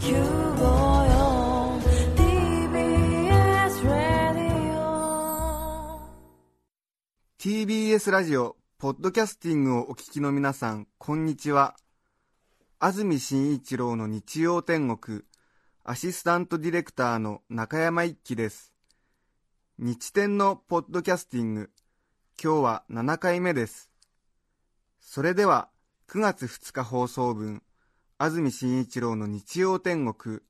954 TBS ラディオ TBS ラジオ、ポッドキャスティングをお聞きの皆さん、こんにちは。安住紳一郎の日曜天国、アシスタントディレクターの中山一輝です。日天のポッドキャスティング、今日は7回目です。それでは、9月2日放送分、安住紳一郎の日曜天国、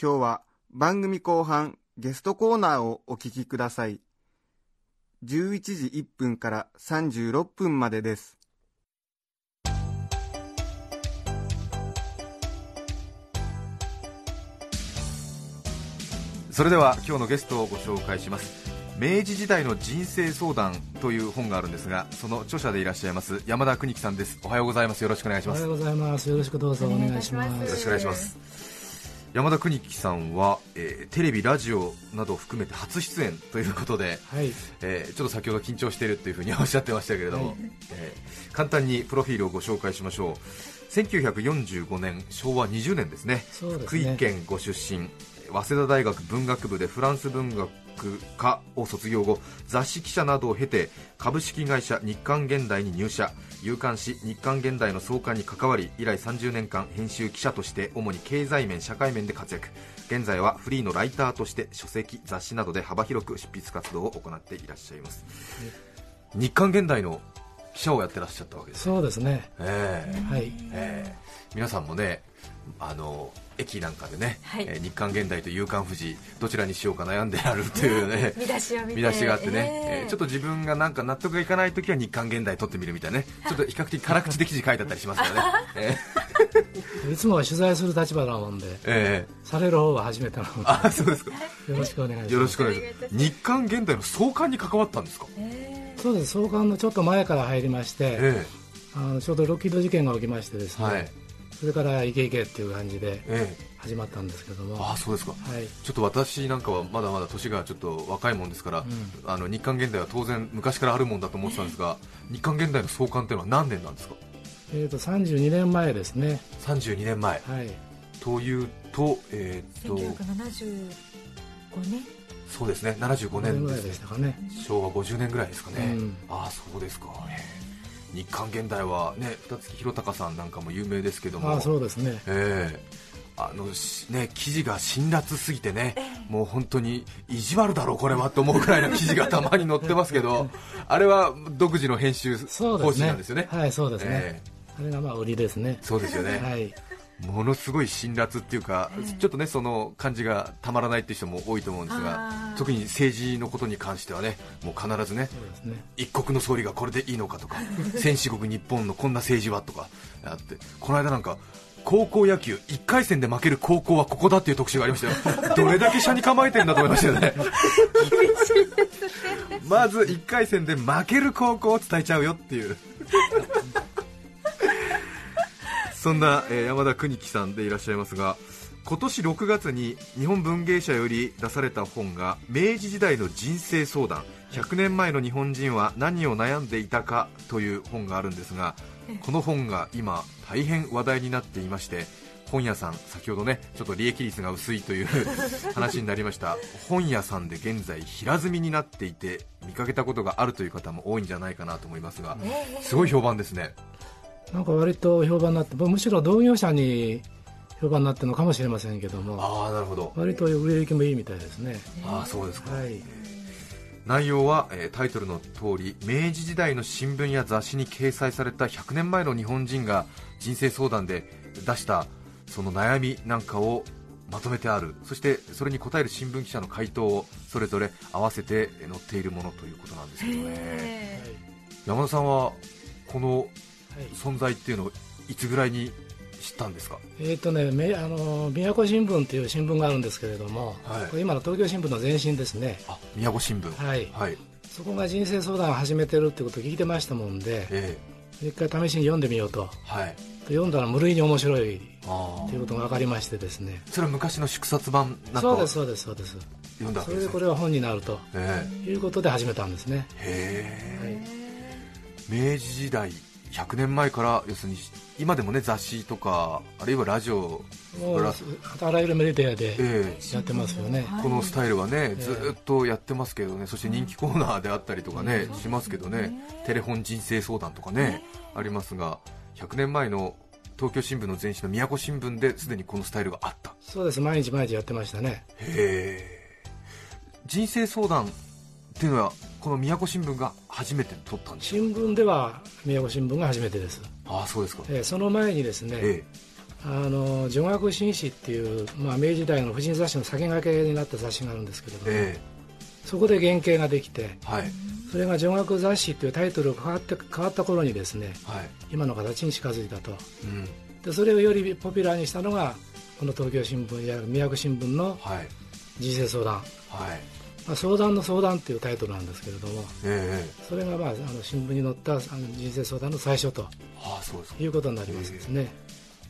今日は番組後半、ゲストコーナーをお聞きください。11時1分から36分までです。それでは今日のゲストをご紹介します明治時代の人生相談という本があるんですがその著者でいらっしゃいます山田邦樹さんです。おはようございます。よろしくお願いします。よおはようございます。よろしくどうぞお願いします。ろしくお願いします。山田邦樹さんは、えーテレビラジオなどを含めて初出演ということで、はい。えーちょっと先ほど緊張しているというふうにおっしゃってましたけれども、はい。えー簡単にプロフィールをご紹介しましょう。1945年昭和20年ですね。すね。福井県ご出身早稲田大学文学部でフランス文学科を卒業後雑誌記者などを経て株式会社日刊現代に入社。夕刊誌日刊現代の創刊に関わり以来30年間編集記者として主に経済面社会面で活躍。現在はフリーのライターとして書籍雑誌などで幅広く執筆活動を行っていらっしゃいます。日刊現代の記者をやってらっしゃったわけですそうですね。ええはい。ええ皆さんもねあの駅なんかでね、はい。えー日刊現代と夕刊富士どちらにしようか悩んであるというね 見出しを見て見出しがあってね、えええーちょっと自分がなんか納得がいかないときは日刊現代取ってみるみたいなね。ちょっと比較的辛口で記事書いてあったりしますからね、えいつもは取材する立場なもんで、ーえ。される方は初めてなのーあそうですか。で、よろしくお願いします。よろしくお願いします。日刊現代の創刊に関わったんですか？そうです。創刊のちょっと前から入りまして、えあのちょうどロッキード事件が起きましてですね、えはいそれからイケイケっていう感じでええ。始まったんですけども、あそうですか。はい。ちょっと私なんかはまだまだ年がちょっと若いもんですから、あの日刊現代は当然昔からあるもんだと思ってたんですが、日刊現代の創刊っていうのは何年なんですか？えっ、と32年前ですね。32年前はい。というと,、えー、と1975年そうですね。75 5年ぐらい年ですね。でしたかね。昭和50年ぐらいですかね、うん。ああそうですか、えー日刊現代はね二月弘隆さんなんかも有名ですけどもあそうですね。ええあのしね、記事が辛辣すぎてね、もう本当に意地悪だろう、これはと思うくらいの記事がたまに載ってますけど、あれは独自の編集方。針なんですよね、はい、そうですね。えあれがまあ売りですね。そうですよね、はい。ものすごい辛辣っていうか、ちょっとねその感じがたまらないっていう人も多いと思うんですが特に政治のことに関してはね、もう必ずね、ね。一国の総理がこれでいいのかとか、戦士国日本のこんな政治はとかあって、この間なんか、高校野球1回戦で負ける高校はここだっていう特集がありましたよ、どれだけ車に構えてるんだと思いましたよね、まず1回戦で負ける高校を伝えちゃうよっていう。そんな、えー山田邦樹さんでいらっしゃいますが今年6月に日本文芸社より出された本が明治時代の人生相談。100年前の日本人は何を悩んでいたかという本があるんですがこの本が今大変話題になっていまして本屋さん先ほどねちょっと利益率が薄いという 話になりました。本屋さんで現在平積みになっていて見かけたことがあるという方も多いんじゃないかなと思いますがすごい評判ですねなんか割と評判になって、むしろ同業者に評判になってるのかもしれませんけども、ああなるほど。割と売れ行きもいいみたいですね。ああそうですか。はい。内容は、えータイトルの通り明治時代の新聞や雑誌に掲載された100年前の日本人が人生相談で出したその悩みなんかをまとめてある。そしてそれに答える新聞記者の回答をそれぞれ合わせてえー載っているものということなんですけどね。山田さんはこのはい存在っていうのをいつぐらいに知ったんですか？えっ、とね、めあの宮古新聞っていう新聞があるんですけれども、はい。今の東京新聞の前身ですね。あ宮古新聞。はい。はい。そこが人生相談を始めてるってことを聞いてましたもんで、え一回試しに読んでみようと。えはい。読んだら無類に面白いあということが分かりましてですね。それは昔の縮刷版なんかをそうです、そうです、そうです。読んだわそれでこれは本になるとえいうことで始めたんですね。えへえ。はい。明治時代100年前から要するに今でもね雑誌とかあるいはラジオあらゆるメディアでえやってますよね、えこのスタイルはね、えずーっとやってますけどね、そして人気コーナーであったりとかね、しますけどね、テレフォン人生相談とかね、ありますが、100年前の東京新聞の前身の宮古新聞ですでにこのスタイルがあった。そうです。毎日毎日やってましたね。へえ。人生相談っていうのはこの宮古新聞が初めて取ったんです新聞では宮古新聞が初めてです、ああそうですか。えーその前にですね、えあの女学紳士っていう、まあ、明治時代の婦人雑誌の先駆けになった雑誌があるんですけれども、ええ。そこで原型ができてえはい。それが女学雑誌っていうタイトルが変わって変わった頃にですねはい。今の形に近づいたと。うん。でそれをよりポピュラーにしたのがこの東京新聞や宮古新聞のはい。人生相談、はいまあ、相談の相談っていうタイトルなんですけれどもええそれが、まあ、あの新聞に載ったあの人生相談の最初とああそうです。かいうことになりますですね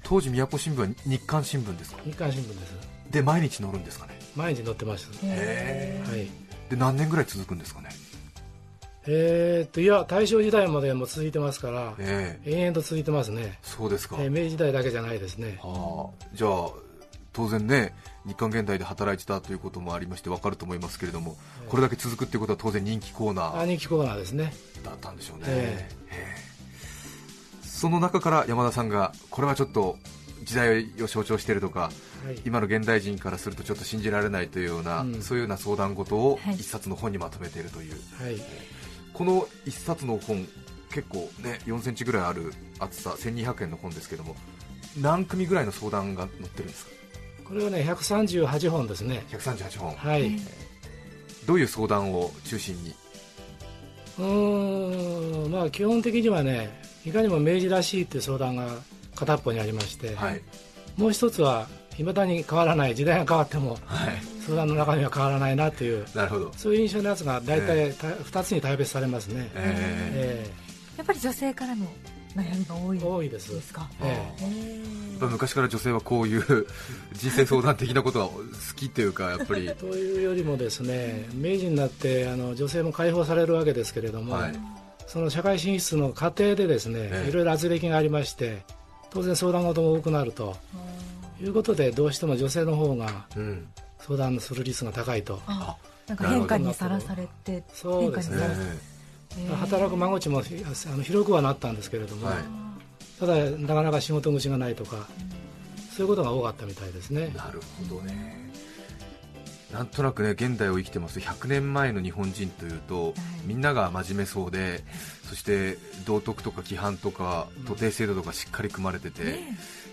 当時宮古新聞は日刊新聞ですか？日刊新聞です。で毎日載るんですかね？毎日載ってました。へえ。はい。で何年ぐらい続くんですかね？えーっといや大正時代までも続いてますからええ。延々と続いてますね、そうですか、えー明治時代だけじゃないですね。はあ、じゃあ当然ね日刊現代で働いてたということもありまして分かると思いますけれども、これだけ続くっていうことは当然人気コーナー。あ人気コーナーですね。だったんでしょうね、ええ。えその中から山田さんがこれはちょっと時代を象徴しているとかはい。今の現代人からするとちょっと信じられないというような、うん。そういうような相談事をはい。一冊の本にまとめているという、はい。この一冊の本結構ね4センチぐらいある厚さ1200円の本ですけども何組ぐらいの相談が載ってるんですか？これはね138本ですね。138本。はい、どういう相談を中心に？うーん。まあ基本的にはねいかにも明治らしいっていう相談が片っぽにありまして、はい。もう一つはいまだに変わらない時代が変わってもはい。相談の中身は変わらないなというなるほど。そういう印象のやつが大体た2つに大別されますね、ええ。やっぱり女性からの悩みが多いえ多いです。ですかええ。やっぱ昔から女性はこういう 人生相談的なことは好きっていうかやっぱり。えというよりもですね明治になってあの女性も解放されるわけですけれども、はい。その社会進出の過程でですね、ええ。いろいろ圧力がありまして当然相談事も多くなるということでどうしても女性の方がうん。相談する率が高いと。あなんか変化にさらされてそうですね働く間口もひあの広くはなったんですけれども、はい。ただなかなか仕事口がないとか、そういうことが多かったみたいですね。えなるほどね。なんとなくね現代を生きてます。100年前の日本人というと、みんなが真面目そうでそして道徳とか規範とか徒弟制度とかしっかり組まれてて、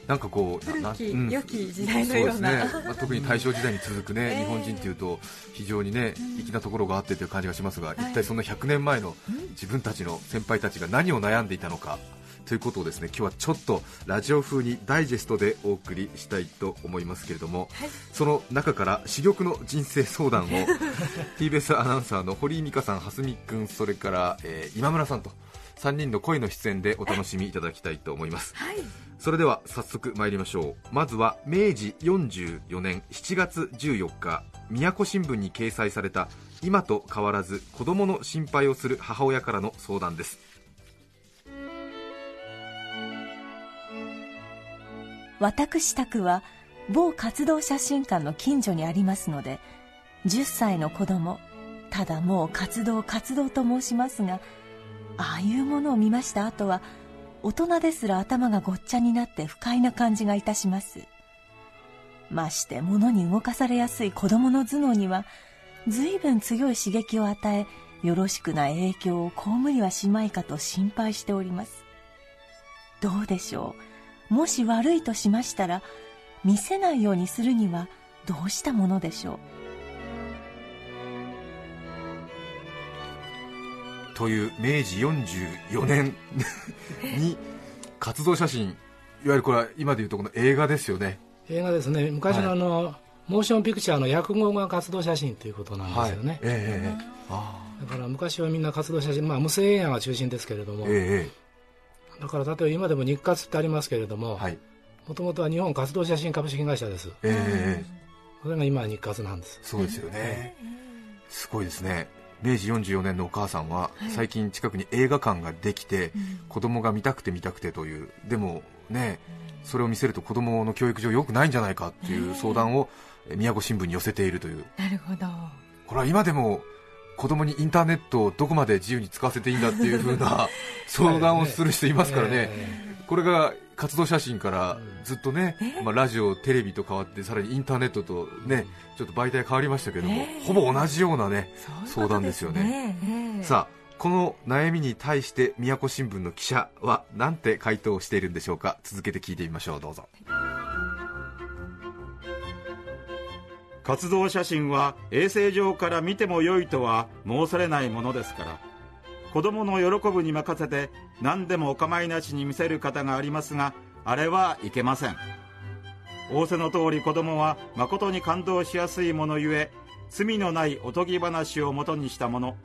なんかこうな古きな良き時代のような。そうですね。まあ、特に大正時代に続くね、ええ。日本人というと非常にね粋なところがあってという感じがしますが、一体その100年前の自分たちの先輩たちが何を悩んでいたのかということをですね今日はちょっとラジオ風にダイジェストでお送りしたいと思いますけれども、その中から珠玉の人生相談を TBS アナウンサーの堀井美香さん、蓮見君それから、えー今村さんと3人の声の出演でお楽しみいただきたいと思います、それでは早速参りましょう。まずは明治44年7月14日宮古新聞に掲載された今と変わらず子供の心配をする母親からの相談です。私宅は某活動写真館の近所にありますので10歳の子供ただもう活動活動と申しますがああいうものを見ました後は大人ですら頭がごっちゃになって不快な感じがいたします。まして物に動かされやすい子供の頭脳には随分強い刺激を与えよろしくない影響を被りはしまいかと心配しております。どうでしょう？もし悪いとしましたら見せないようにするにはどうしたものでしょう？という明治44年に活動写真いわゆるこれは今でいうとこの映画ですよね。映画ですね。昔のあの、モーションピクチャーの訳語が活動写真ということなんですよね、ええええあだから昔はみんな活動写真まあ無声映画が中心ですけれども、あええだから例えば今でも日活ってありますけれどもはい。もともとは日本活動写真株式会社です。ええそれが今は日活なんです。そうですよね。すごいですね明治44年のお母さんは、最近近くに映画館ができて、子供が見たくて見たくてというでもねそれを見せると子供の教育上良くないんじゃないかっていう相談をえ宮古新聞に寄せているという。なるほど。これは今でも子供にインターネットをどこまで自由に使わせていいんだっていう風な 相談をする人いますからね、これが活動写真からずっとね、まあ、ラジオ、テレビと変わってさらにインターネットとねちょっと媒体変わりましたけども、ええ。ほぼ同じようなね相談ですよね。さあこの悩みに対して宮古新聞の記者は何て回答しているんでしょうか？続けて聞いてみましょう。どうぞ。活動写真は衛生上から見ても良いとは申されないものですから子供の喜ぶに任せて何でもお構いなしに見せる方がありますがあれはいけません。仰せの通り子供は誠に感動しやすいものゆえ罪のないおとぎ話をもとにしたもの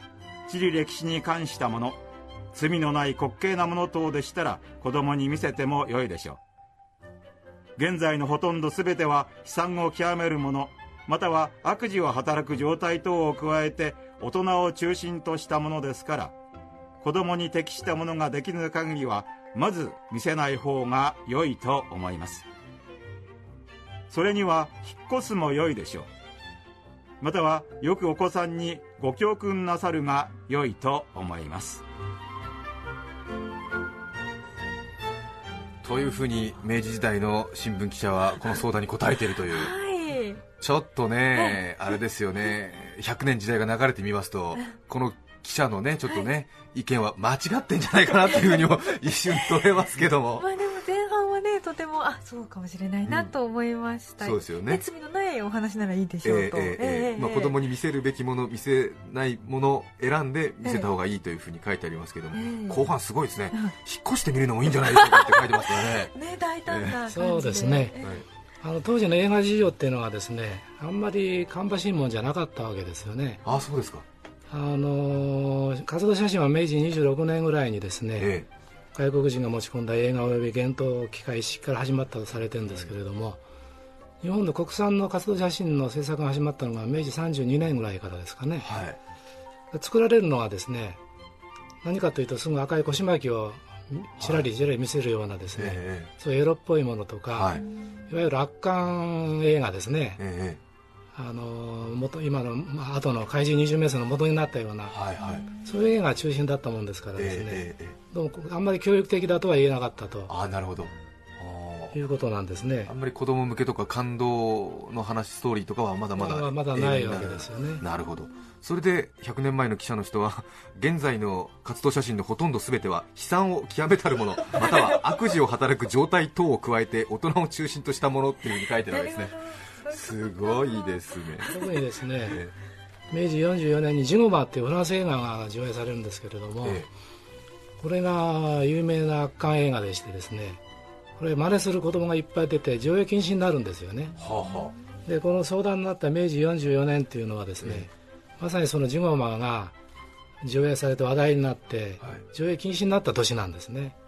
地理歴史に関したもの罪のない滑稽なもの等でしたら子供に見せても良いでしょう。現在のほとんど全ては悲惨を極めるものまたは悪事を働く状態等を加えて大人を中心としたものですから子供に適したものができぬ限りはまず見せない方が良いと思います。それには引っ越すも良いでしょう。またはよくお子さんにご教訓なさるが良いと思います。というふうに明治時代の新聞記者はこの相談に答えているという。はい。ちょっとね、あれですよね、100年時代が流れてみますと、こ の記者のね、ちょっとね、意見は間違ってんじゃないかなっていうふうにも一瞬取れますけども。ま、あでも前半はねとてもあそうかもしれないなと思いました、そうですよね。罪のないお話ならいいでしょうと、ええええええ。まあ、子供に見せるべきもの、見せないものを選んで見せた方がいいというふうに書いてありますけども、ええ。後半すごいですね、うん。引っ越してみるのもいいんじゃないでしょうかって書いてますからね。ね大胆な感じで、そうですね。ええ。はい。あの当時の映画事情っていうのはですねあんまり芳しいもんじゃなかったわけですよね。あそうですか、あの活動写真は明治26年ぐらいにですね、え外国人が持ち込んだ映画及び幻冬機械式から始まったとされてるんですけれども日本の国産の活動写真の制作が始まったのが明治32年ぐらいからですかね。えはい、作られるのはですね何かというとすぐ赤い腰巻きをちらりちらり見せるようなですね、えそういうエロっぽいものとか、えはい。い、わゆる圧巻映画ですね、えあの元今の、まあ後の怪獣20名数の元になったようなえはいはい。そういう映画が中心だったもんですからですね、ええええええ。どうもあんまり教育的だとは言えなかったと。あなるほど。あいうことなんですね。あんまり子供向けとか感動の話ストーリーとかはまだまだまだまだないわけですよね。なる。ほど。それで100年前の記者の人は現在の活動写真のほとんど全ては悲惨を極めたるものまたは悪事を働く状態等を加えて大人を中心としたものっていうふうに書いてるわけですねすごいですね。特にですね。え明治44年に「ジゴマ」っていうフランス映画が上映されるんですけれども、えこれが有名な圧巻映画でしてですねこれ真似する子供がいっぱい出て上映禁止になるんですよね。はあはでこの相談になった明治44年っていうのはですね、まさにそのジゴマが上映されて話題になって、はい。上映禁止になった年なんですね。あ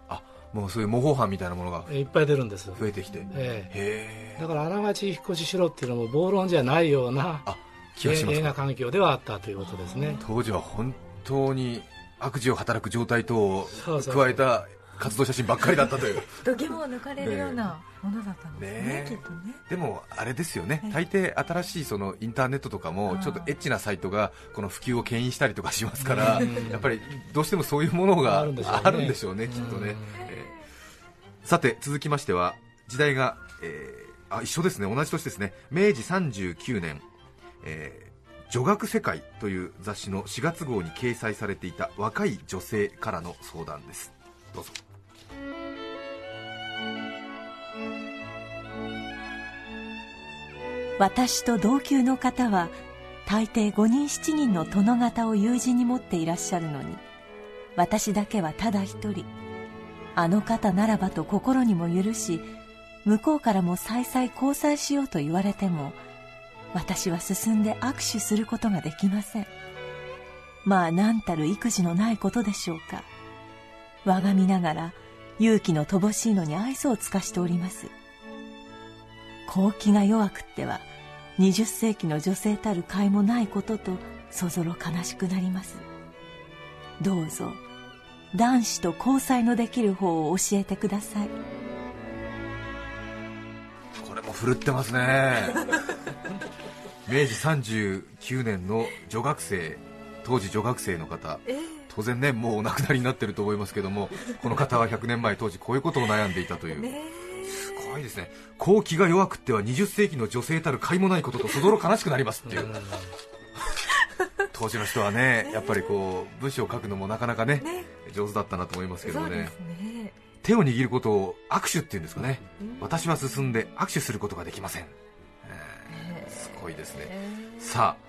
もうそういう模倣犯みたいなものがえいっぱい出るんです、増えてきて。へえ。ええ。だからあながち引っ越ししろっていうのも暴論じゃないようなあ気がし映画環境ではあったということですね。当時は本当に悪事を働く状態等を加えた活動写真ばっかりだったという。度肝を抜かれるようなものだったんですねねえ。きっとね。でもあれですよね。大抵新しいそのインターネットとかもちょっとエッチなサイトがこの普及を牽引したりとかしますからやっぱりどうしてもそういうものがあるんでしょうね。うねきっとね。えーさて続きましては時代がえーあ一緒ですね。同じ年ですね。明治39年えー女学世界という雑誌の4月号に掲載されていた若い女性からの相談です。どうぞ私と同級の方は大抵5人7人の殿方を友人に持っていらっしゃるのに私だけはただ一人。あの方ならばと心にも許し向こうからも再々交際しようと言われても私は進んで握手することができません。まあ何たる育児のないことでしょうか。我が身ながら勇気の乏しいのに愛想を尽かしております。好気が弱くっては20世紀の女性たる甲斐もないこととそぞろ悲しくなります。どうぞ男子と交際のできる方を教えてください。これも振るってますね。明治39年の女学生当時女学生の方当然ねもうお亡くなりになってると思いますけどもこの方は100年前当時こういうことを悩んでいたという、すごいですね。好気が弱くっては20世紀の女性たる甲斐もないこととそぞろ悲しくなりますっていう。当時の人はねやっぱりこう文章を書くのもなかなかね上手だったなと思いますけどね。ね。手を握ることを握手っていうんですかね、私は進んで握手することができません、えーすごいですね、さあ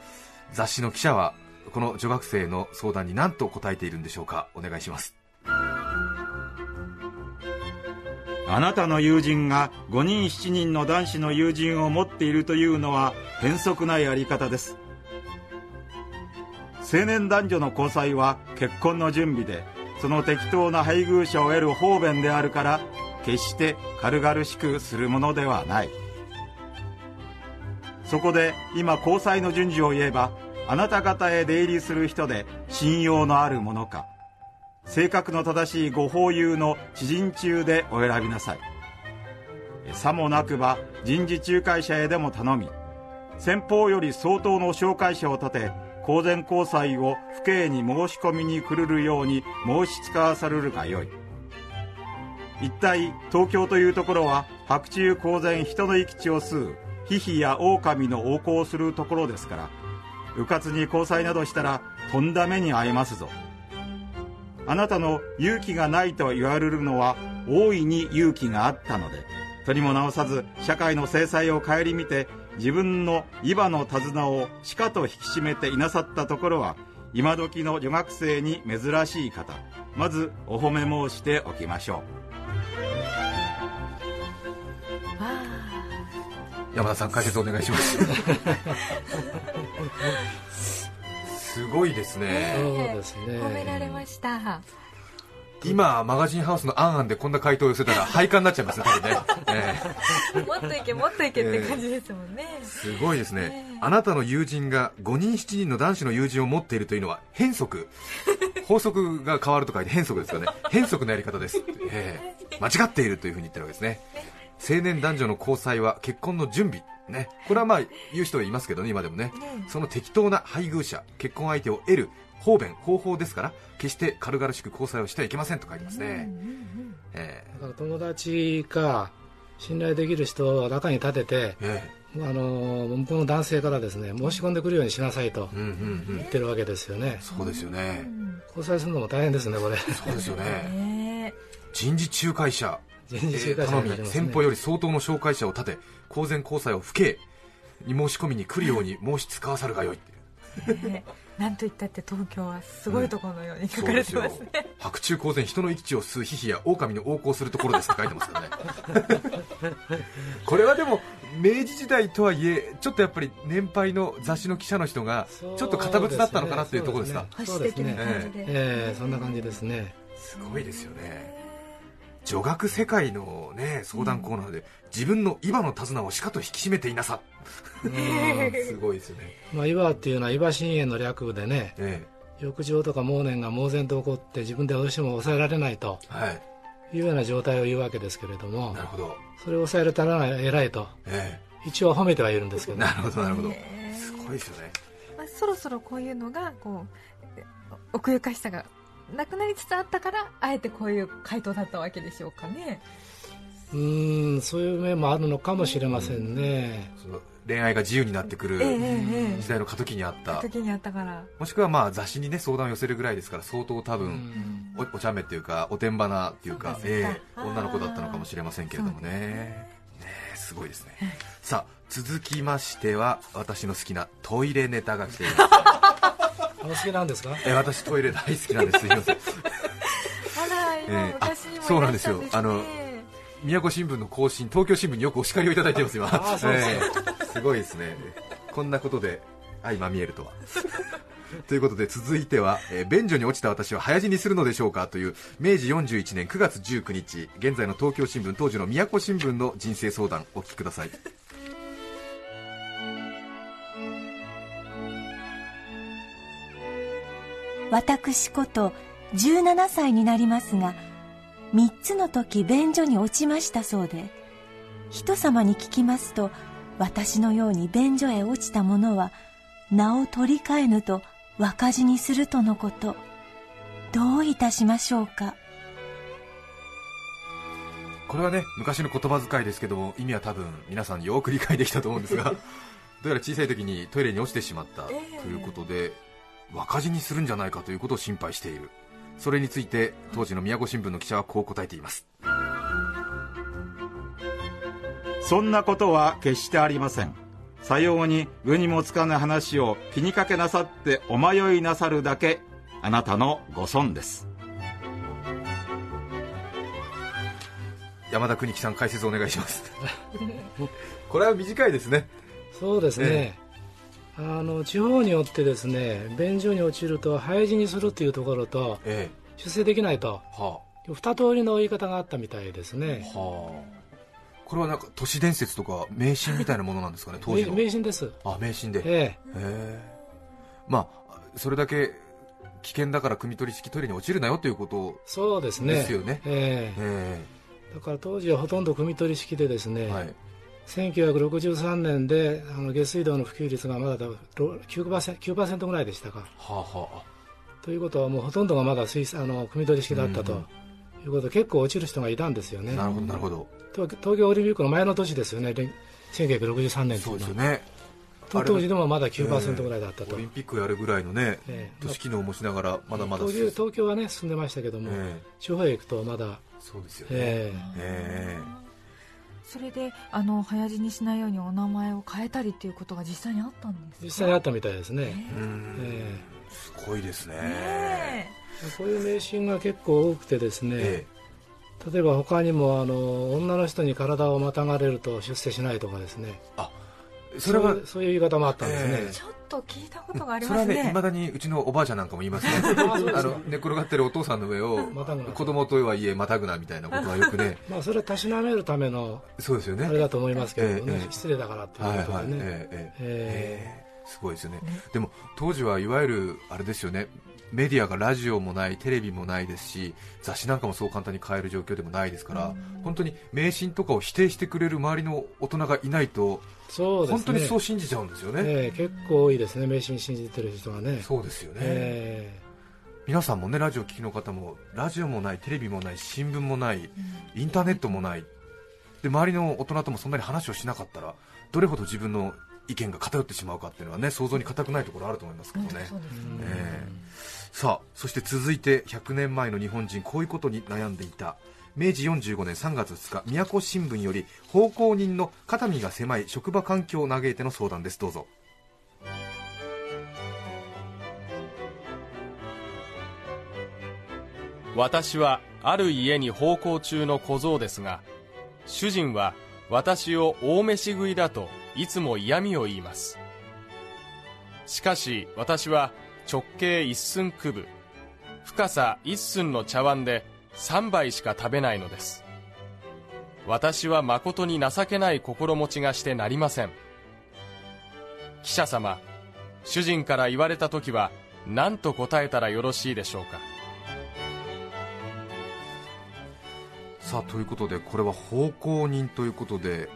雑誌の記者はこの女学生の相談に何と答えているんでしょうか。お願いしますあなたの友人が5人7人の男子の友人を持っているというのは変則なやり方です。青年男女の交際は結婚の準備でその適当な配偶者を得る方便であるから決して軽々しくするものではない。そこで今交際の順序を言えばあなた方へ出入りする人で信用のあるものか性格の正しいご法友の知人中でお選びなさい。さもなくば人事仲介者へでも頼み先方より相当の紹介者を立て公然交際を府警に申し込みに来るるように申し付かされるがよい。一体東京というところは白昼公然人の生き地を吸うヒヒや狼の横行するところですから迂闊に交際などしたらとんだ目に遭いますぞ。あなたの勇気がないと言われるのは大いに勇気があったのでとりも直さず社会の制裁を顧みて自分の伊庭の手綱をしかと引き締めていなさったところは今時の女学生に珍しい方まずお褒め申しておきましょ山田さん解説お願いします すごいですね。そうですね褒められました。今マガジンハウスの「あんあん」でこんな回答を寄せたら 廃刊になっちゃいますね多分ね、えもっといけもっといけって感じですもんね、えすごいですね。あなたの友人が5人7人の男子の友人を持っているというのは変則。法則が変わると書いて変則ですよね。変則のやり方です、ええ。間違っているというふうに言ってるわけですね青年男女の交際は結婚の準備。ね、これはまあ言う人はいますけどね、今でもね、その適当な配偶者、結婚相手を得る方便、方法ですから、決して軽々しく交際をしてはいけませんと書いてますね。えだから友達か信頼できる人を中に立ててええ。あの向こうの男性からですね申し込んでくるようにしなさいとえうんうんうん。言ってるわけですよね。そうですよね、交際するのも大変ですねこれ。そうですよね、ね人事仲介者、人え事仲介者。ー頼み先方より相当の紹介者を立て公然交際を不敬に申し込みに来るように申し使わさるがよい。なんと言ったって東京はすごいところのように書かれそうですよ。てますね、白昼公然人の生き地を吸うヒヒや狼の横行するところですって書いてますからね。これはでも明治時代とはいえちょっとやっぱり年配の雑誌の記者の人がちょっと堅物だったのかなっていうところですか？保守的な感じで、ええそんな感じですね。すごいですよね女学世界のね相談コーナーで、自分の今の手綱をしかと引き締めていなさ。すごいですよね。まあ岩っていうのは岩心炎の略でねえ浴場とか盲念が猛然と起こって自分でどうしても抑えられないとえはい。いうような状態を言うわけですけれどもなるほど。それを抑えるたら偉いと。え一応褒めてはいるんですけど。えなるほどなるほど。ねすごいですよね。まあ、そろそろこういうのがこう奥ゆかしさがなくなりつつあったからあえてこういう回答だったわけでしょうかね。うーんそういう面もあるのかもしれませんね、その恋愛が自由になってくるええええ時代の過渡期にあった。時にあったから。もしくはまあ雑誌にね相談を寄せるぐらいですから相当多う分ん。おお茶目っていうかおてんばなっていうかええ女の子だったのかもしれませんけれどもね。ねえすごいですね。さあ続きましては私の好きなトイレネタが来ていますお好きなんですか？え私トイレ大好きなんです。すいません。あら今ええ。あ昔にもそうなんですよ。いらっしゃあのるんですね宮古新聞の更新東京新聞によくお叱りをいただいています今。あそうですええ。すごいですね。こんなことで相まみえるとは。ということで続いては、えー便所に落ちた私は早死にするのでしょうかという明治41年9月19日現在の東京新聞当時の宮古新聞の人生相談お聞きください私こと17歳になりますが3つの時便所に落ちましたそうで人様に聞きますと私のように便所へ落ちた者は名を取り替えぬと若死にするとのことどういたしましょうか？これはね昔の言葉遣いですけども意味は多分皆さんよく理解できたと思うんですが どうやら小さい時にトイレに落ちてしまったということで、若死にするんじゃないかということを心配している。それについて当時の宮古新聞の記者はこう答えています。そんなことは決してありません。さように具にもつかぬ話を気にかけなさってお迷いなさるだけあなたのご損です。山田邦樹さん解説お願いします。これは短いですね。そうですね、えあの地方によってですね便所に落ちると廃寺にするというところとえ出世できないと。えは二通りの言い方があったみたいですね。あはあ。これはなんか都市伝説とか迷信みたいなものなんですかね当時の。迷信です。あ迷信で。へえ。え。まあそれだけ危険だから汲み取り式トイレに落ちるなよということえそうですね。ですよね。ええ。えだから当時はほとんど汲み取り式でですね、えはい1963年であの下水道の普及率がまだろ 9%, 9ぐらいでしたか。はあはあ。ということはもうほとんどがまだ水あの汲み取り式だったと、いうことで結構落ちる人がいたんですよね。なるほどなるほど。東東京オリンピックの前の年ですよね。で1963年とそいううのは。ですよね当時でもまだ9%ぐらいだったと、オリンピックやるぐらいのねええ都市機能もしながらまだまだ東京はね進んでましたけども、ええ。地方へ行くとまだ、そうですよね。ええそれであの早死にしないようにお名前を変えたりっていうことが実際にあったんです実際にあったみたいですね、えうん。えすごいですね。ねえこういう迷信が結構多くてですね、え例えば他にもあの女の人に体をまたがれると出世しないとかですね。えそれはそうそういう言い方もあったんですね、と聞いたことがありそれはね、ますねいまだにうちのおばあちゃんなんかも言いますね、あの寝転がってるお父さんの上を子供とはいえまたぐなみたいなことはよくね、まあそれはたしなめるためのそうですよね、あれだと思いますけどもね、ええええ。失礼だからってはいいうはい、ことでね、ええええ。ええ。えすごいですよね、でも当時はいわゆるあれですよね、メディアがラジオもない、テレビもないですし、雑誌なんかもそう簡単に買える状況でもないですから、本当に迷信とかを否定してくれる周りの大人がいないと、そうですね。本当にそう信じちゃうんですよね、ええ結構多いですね。迷信信じてる人はね。そうですよね。え皆さんもねラジオ聴きの方もラジオもないテレビもない新聞もない、インターネットもない。で周りの大人ともそんなに話をしなかったらどれほど自分の意見が偏ってしまうかっていうのはね想像に難くないところあると思いますけどね、えさあそして続いて100年前の日本人こういうことに悩んでいた明治45年3月2日宮古新聞より奉公人の肩身が狭い職場環境を嘆いての相談です。どうぞ。私はある家に奉公中の小僧ですが主人は私を大飯食いだといつも嫌味を言います。しかし私は直径一寸九分深さ一寸の茶碗で3杯しか食べないのです。私は誠に情けない心持ちがしてなりません。記者様主人から言われた時は何と答えたらよろしいでしょうか。さあということでこれは奉公人ということで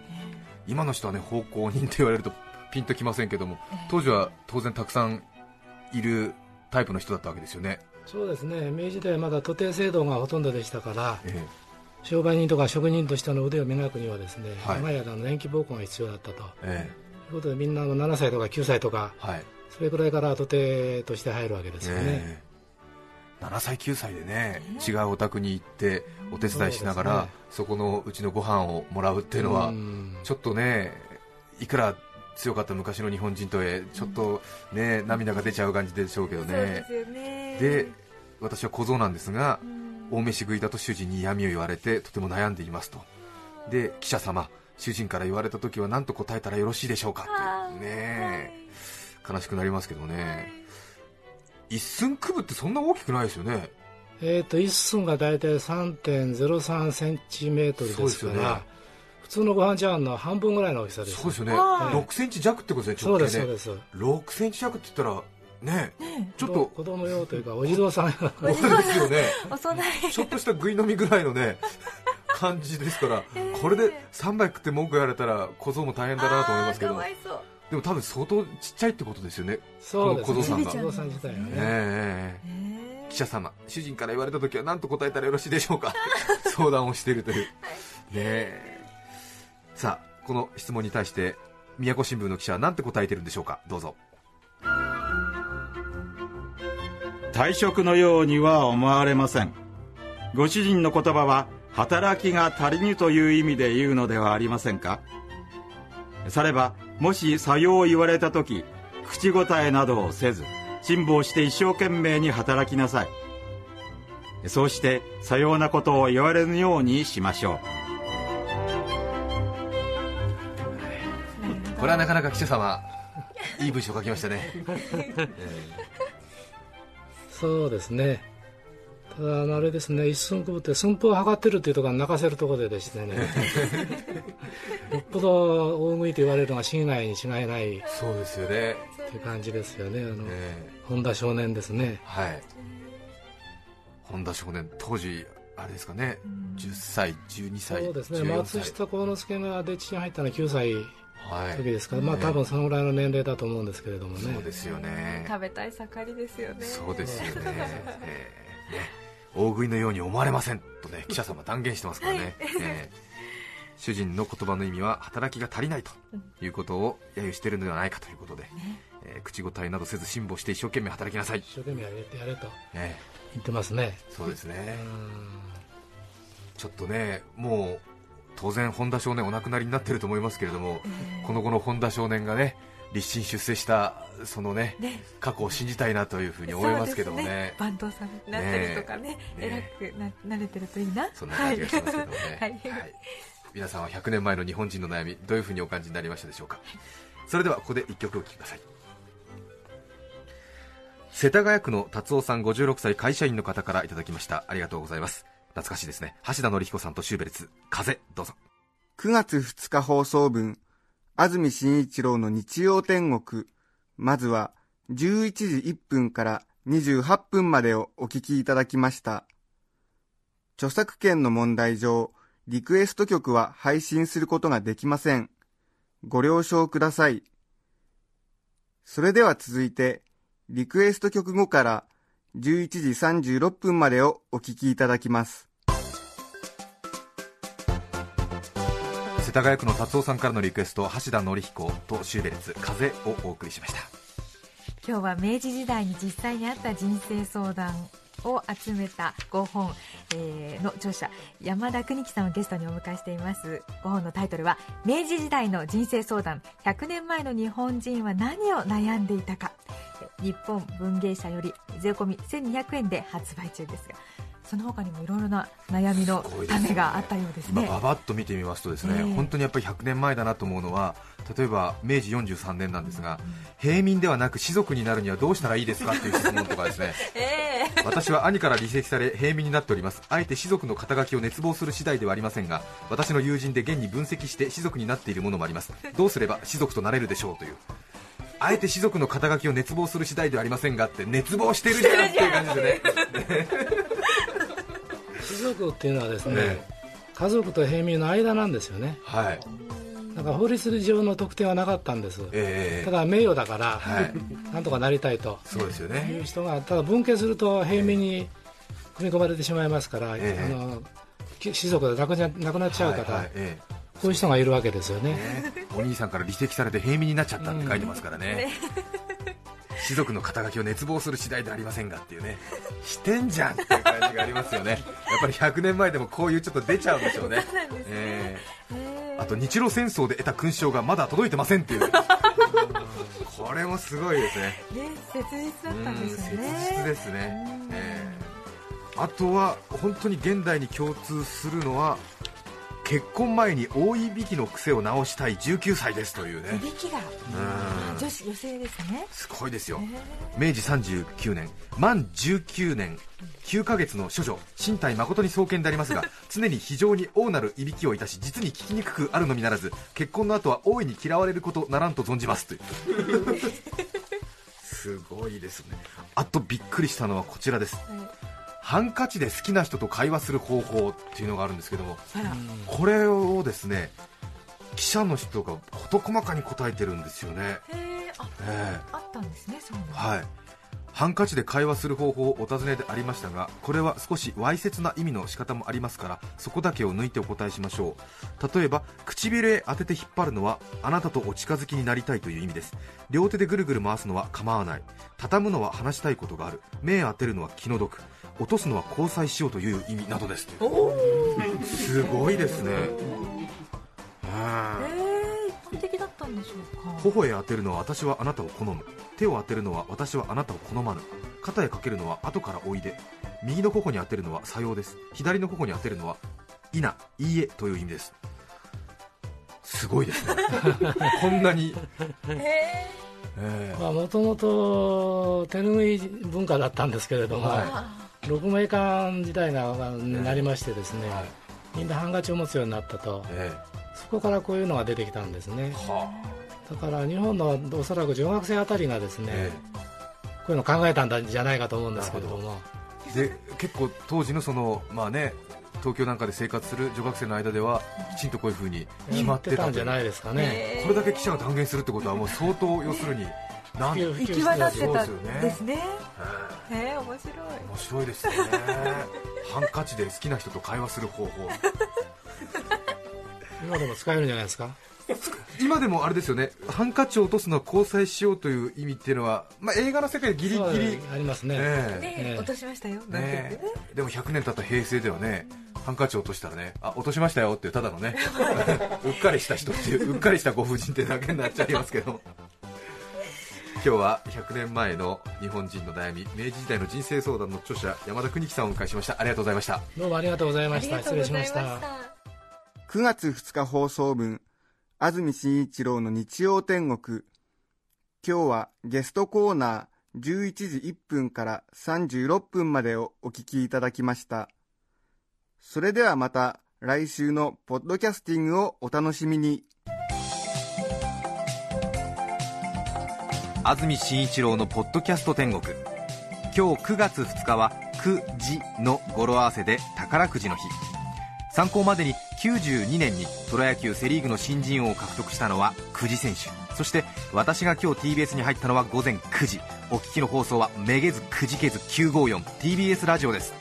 今の人はね奉公人って言われるとピンときませんけども当時は当然たくさんいるタイプの人だったわけですよね、そうですね。明治時代はまだ徒弟制度がほとんどでしたからえ商売人とか職人としての腕を磨くにはですね、はい。長い間の年季奉公が必要だったと。えいうことでみんなあの7歳とか9歳とかはい。それくらいから徒弟として入るわけですよね、ええ。7歳9歳でね違うお宅に行ってお手伝いしながらそ,、ね。このうちのご飯をもらうっていうのはうん。ちょっとねいくら強かった昔の日本人とえちょっとね涙が出ちゃう感じでしょうけどそうでねすよね。で私は小僧なんですがうん。大飯食いだと主人に嫌味を言われてとても悩んでいますと。で記者様主人から言われた時は何と答えたらよろしいでしょうかってね。え悲しくなりますけどね。一寸九分ってそんな大きくないですよね。えー、と一寸が大体3.03センチメートルですから。そうですよね普通のご飯茶碗の半分ぐらいの大きさですそうですよね。はい。6センチ弱ってことですねそう直径ねですそうです。6センチ弱って言ったらねねちょっと。子供用というかお地蔵さんそう ですよね。お供えちょっとした食い飲みぐらいのね 感じですから、これで3杯食って文句言われたら小僧も大変だなと思いますけど。でも多分相当ちっちゃいってことですよね。そうですね。この小僧さんが。小僧さん自体はね、え。ー。記者様主人から言われた時は何と答えたらよろしいでしょうか。相談をしているという、ねえさあこの質問に対して宮古新聞の記者は何て答えてるんでしょうか？どうぞ。退職のようには思われません。ご主人の言葉は働きが足りぬという意味で言うのではありませんか？さればもしさよう言われた時口答えなどをせず辛抱して一生懸命に働きなさい。そうしてさようなことを言われぬようにしましょう。これはなかなか記者様いい文章書きましたね、そうですね。ただあれですね一寸区って寸法を測ってるっていうところが泣かせるところででしてね。よっぽど大食いと言われるのが心外に違いないっそうですよね、ていう感じですよね。あの、え本田少年ですね。えはい。本田少年当時あれですかね。10歳12歳そうですね。14松歳下幸之助が弟子に入ったのは9歳はい時ですから、まあ多分そのぐらいの年齢だと思うんですけれどもね。そうですよね。食べたい盛りですよね。そうですよね、えーね。大食いのように思われませんとね 記者様断言してますからね、えー主人の言葉の意味は働きが足りないということを揶揄しているのではないかということで、えー口答えなどせず辛抱して一生懸命働きなさい、一生懸命やれてやれとね言ってますね。そうですね。うん。ちょっとねもう当然本田少年お亡くなりになってると思いますけれども、この後の本田少年がね立身出世したそのねね。過去を信じたいなというふうに思いますけどもね。番頭さんになったりとかねね。偉くななれてるといいな。そんな感じがしますけどもね、はい。はい。皆さんは100年前の日本人の悩みどういうふうにお感じになりましたでしょうか。それではここで1曲お聴きください。世田谷区の達夫さん56歳会社員の方からいただきました。ありがとうございます懐かしいですね橋田紀彦さんとシューベルツ風どうぞ9月2日放送分、安住紳一郎の日曜天国。まずは、11時1分から28分までをお聞きいただきました。著作権の問題上、リクエスト曲は配信することができません。ご了承ください。それでは続いて、リクエスト曲後から11時36分までをお聞きいただきます。世田谷区の達夫さんからのリクエスト橋田紀彦とシューベルツ風をお送りしました。今日は明治時代に実際にあった人生相談を集めた5本、えーの著者山田邦樹さんをゲストにお迎えしています。5本のタイトルは「明治時代の人生相談100年前の日本人は何を悩んでいたか」日本文芸社より税込み1200円で発売中ですがその他にもいろいろな悩みの種があったようですね。今ババッと見てみますとですね、ええ。本当にやっぱり100年前だなと思うのは例えば明治43年なんですが、平民ではなく士族になるにはどうしたらいいですかっていう質問とかですね。ええ。私は兄から離席され平民になっております。あえて士族の肩書きを熱望する次第ではありませんが私の友人で現に分析して士族になっているものもあります。どうすれば士族となれるでしょうというあえて士族の肩書きを熱望する次第ではありませんがって熱望してるじゃんっていう感じでね。士族っていうのはですねね。家族と平民の間なんですよね。はい。だから法律上の特定はなかったんです。ええただ名誉だから、はい。なんとかなりたいと。そうですよいねう人がただ分家すると平民に組み込まれてしまいますから、ええあのき士族で亡くな亡くなっちゃう方、はいはいええ。こういう人がいるわけですよね。ねお兄さんから離席されて平民になっちゃったって書いてますからね,、士族の肩書きを熱望する次第ではありませんがっていうね。してんじゃんっていう感じがありますよね。やっぱり100年前でもこういうちょっと出ちゃうんでしょうね。ええ。あと日露戦争で得た勲章がまだ届いてませんっていう。これもすごいですね。ね切実だったんですね。切実ですね、ええ。あとは本当に現代に共通するのは結婚前に大いびきの癖を直したい19歳ですというね。いびきが。うん。女子女性ですね。すごいですよ。明治39年。満19年。9ヶ月の処女。身体誠に創建でありますが 常に非常に大なるいびきをいたし実に聞きにくくあるのみならず結婚の後は大いに嫌われることならんと存じますという。す すごいですね。あとびっくりしたのはこちらです、ハンカチで好きな人と会話する方法っていうのがあるんですけどもこれをですね記者の人が事細かに答えてるんですよね、へえあえあったんですねそういうの。えはいハンカチで会話する方法をお尋ねでありましたがこれは少しわいせつな意味の仕方もありますからそこだけを抜いてお答えしましょう。例えば唇へ当てて引っ張るのはあなたとお近づきになりたいという意味です。両手でぐるぐる回すのは構わない。畳むのは話したいことがある。目へ当てるのは気の毒。落とすのは交際しようという意味などです。すごいですね。えうんー、一般的だったんでしょうか。頬へ当てるのは私はあなたを好む。手を当てるのは私はあなたを好まぬ。肩へかけるのは後からおいで右の頬に当てるのはさようです。左の頬に当てるのはいないいえという意味です。すごいですね。こんなに。え。えまあもともと手拭い文化だったんですけれども、は鹿鳴館時代がになりましてですね、はい。みんなハンカチを持つようになったと。えそこからこういうのが出てきたんですね。えはだから日本のおそらく女学生あたりがですね、えこういうのを考えたんじゃないかと思うんですけれども。えで結構当時のそのまあね東京なんかで生活する女学生の間ではきちんとこういうふうに決まってたんじゃないいですかね、これだけ記者が断言するってことはもう相当要するに なん行き渡ってたそうですよね。んですね。ええ面白い。面白いですね。ハンカチで好きな人と会話する方法 今でも使えるんじゃないですか？今でもあれですよね。ハンカチを落とすのは交際しようという意味っていうのは、まあ、映画の世界でギリギリ、ありますね、え。ねええ落としましたよ。ねでも100年経った平成ではねハンカチを落としたらねあ落としましたよっていうただのね うっかりした人っていううっかりしたご婦人ってだけになっちゃいますけど今日は100年前の日本人の悩み明治時代の人生相談の著者山田邦樹さんをお迎えしました。ありがとうございました。どうもありがとうございました。失礼しました9月2日放送分安住紳一郎の日曜天国。今日はゲストコーナー11時1分から36分までをお聞きいただきました。それではまた来週のポッドキャスティングをお楽しみに。安住紳一郎のポッドキャスト天国。今日9月2日は9時の語呂合わせで宝くじの日。参考までに92年にプロ野球セ・リーグの新人王を獲得したのは久慈選手。そして私が今日 TBS に入ったのは午前9時。お聞きの放送はめげずくじけず 954TBS ラジオです。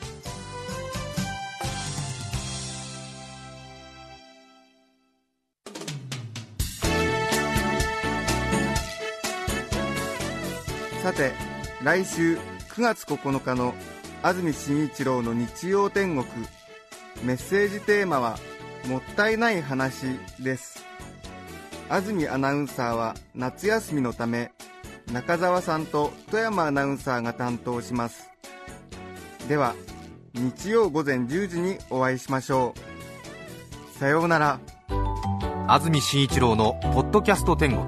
さて来週9月9日の安住紳一郎の日曜天国。メッセージテーマは「もったいない話」です。安住アナウンサーは夏休みのため中澤さんと富山アナウンサーが担当します。では日曜午前10時にお会いしましょう。さようなら。安住紳一郎の「ポッドキャスト天国」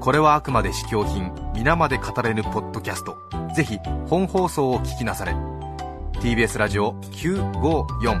これはあくまで試供品皆まで語れぬポッドキャスト。ぜひ本放送を聞きなされ。TBS ラジオ954